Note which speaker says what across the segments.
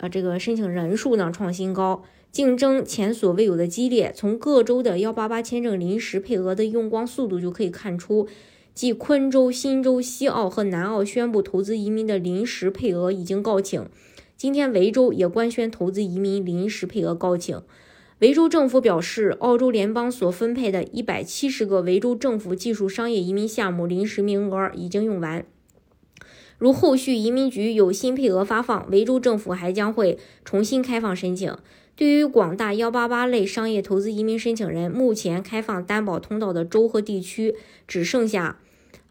Speaker 1: 呃，这个申请人数呢创新高，竞争前所未有的激烈。从各州的幺八八签证临时配额的用光速度就可以看出，继昆州、新州、西澳和南澳宣布投资移民的临时配额已经告罄。今天维州也官宣投资移民临时配额告罄。维州政府表示，澳洲联邦所分配的一百七十个维州政府技术商业移民项目临时名额已经用完。如后续移民局有新配额发放，维州政府还将会重新开放申请。对于广大幺八八类商业投资移民申请人，目前开放担保通道的州和地区只剩下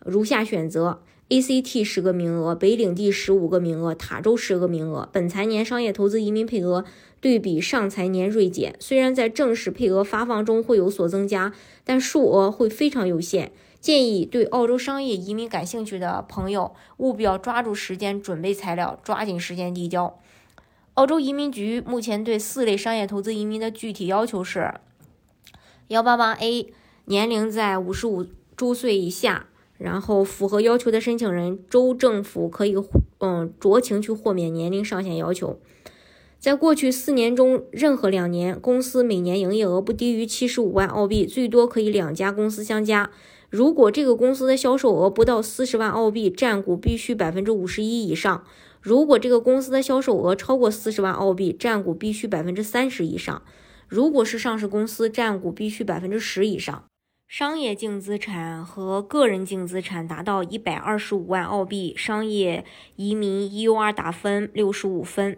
Speaker 1: 如下选择：ACT 十个名额，北领地十五个名额，塔州十个名额。本财年商业投资移民配额对比上财年锐减，虽然在正式配额发放中会有所增加，但数额会非常有限。建议对澳洲商业移民感兴趣的朋友，务必要抓住时间准备材料，抓紧时间递交。澳洲移民局目前对四类商业投资移民的具体要求是：幺八八 A 年龄在五十五周岁以下，然后符合要求的申请人，州政府可以嗯酌情去豁免年龄上限要求。在过去四年中，任何两年公司每年营业额不低于七十五万澳币，最多可以两家公司相加。如果这个公司的销售额不到四十万澳币，占股必须百分之五十一以上；如果这个公司的销售额超过四十万澳币，占股必须百分之三十以上；如果是上市公司，占股必须百分之十以上。商业净资产和个人净资产达到一百二十五万澳币，商业移民 EUR 打分六十五分。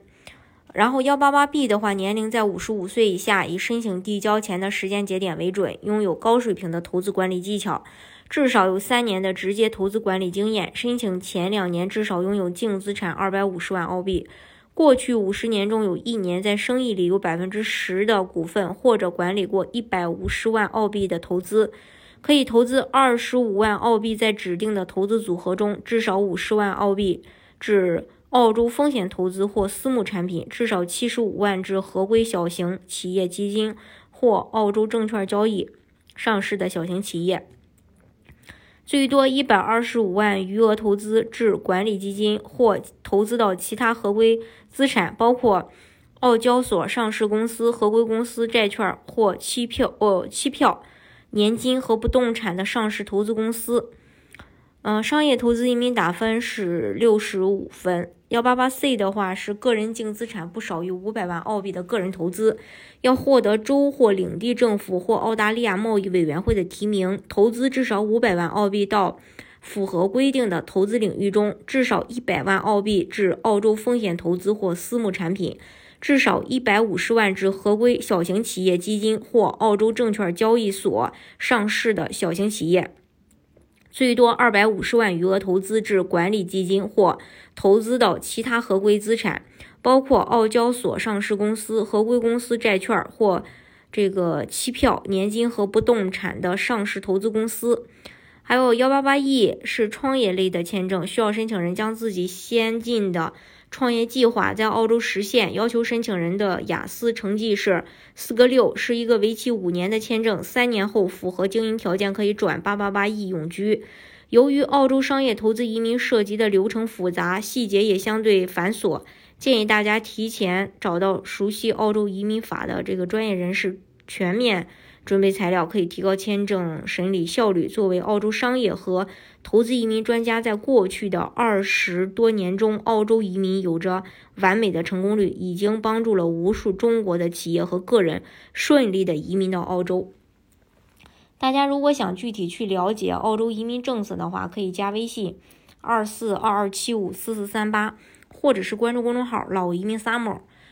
Speaker 1: 然后幺八八 B 的话，年龄在五十五岁以下，以申请递交前的时间节点为准，拥有高水平的投资管理技巧，至少有三年的直接投资管理经验。申请前两年至少拥有净资产二百五十万澳币，过去五十年中有一年在生意里有百分之十的股份，或者管理过一百五十万澳币的投资，可以投资二十五万澳币在指定的投资组合中，至少五十万澳币至。澳洲风险投资或私募产品，至少七十五万只合规小型企业基金或澳洲证券交易上市的小型企业，最多一百二十五万余额投资至管理基金或投资到其他合规资产，包括澳交所上市公司、合规公司、债券或期票、哦期票、年金和不动产的上市投资公司。嗯，商业投资移民打分是六十五分。幺八八 C 的话是个人净资产不少于五百万澳币的个人投资，要获得州或领地政府或澳大利亚贸易委员会的提名，投资至少五百万澳币到符合规定的投资领域中，至少一百万澳币至澳洲风险投资或私募产品，至少一百五十万只合规小型企业基金或澳洲证券交易所上市的小型企业。最多二百五十万余额投资至管理基金或投资到其他合规资产，包括澳交所上市公司、合规公司、债券或这个期票、年金和不动产的上市投资公司。还有幺八八 E 是创业类的签证，需要申请人将自己先进的。创业计划在澳洲实现，要求申请人的雅思成绩是四个六，是一个为期五年的签证，三年后符合经营条件可以转八八八 E 永居。由于澳洲商业投资移民涉及的流程复杂，细节也相对繁琐，建议大家提前找到熟悉澳洲移民法的这个专业人士，全面。准备材料可以提高签证审理效率。作为澳洲商业和投资移民专家，在过去的二十多年中，澳洲移民有着完美的成功率，已经帮助了无数中国的企业和个人顺利的移民到澳洲。大家如果想具体去了解澳洲移民政策的话，可以加微信二四二二七五四四三八，或者是关注公众号“老移民 summer”。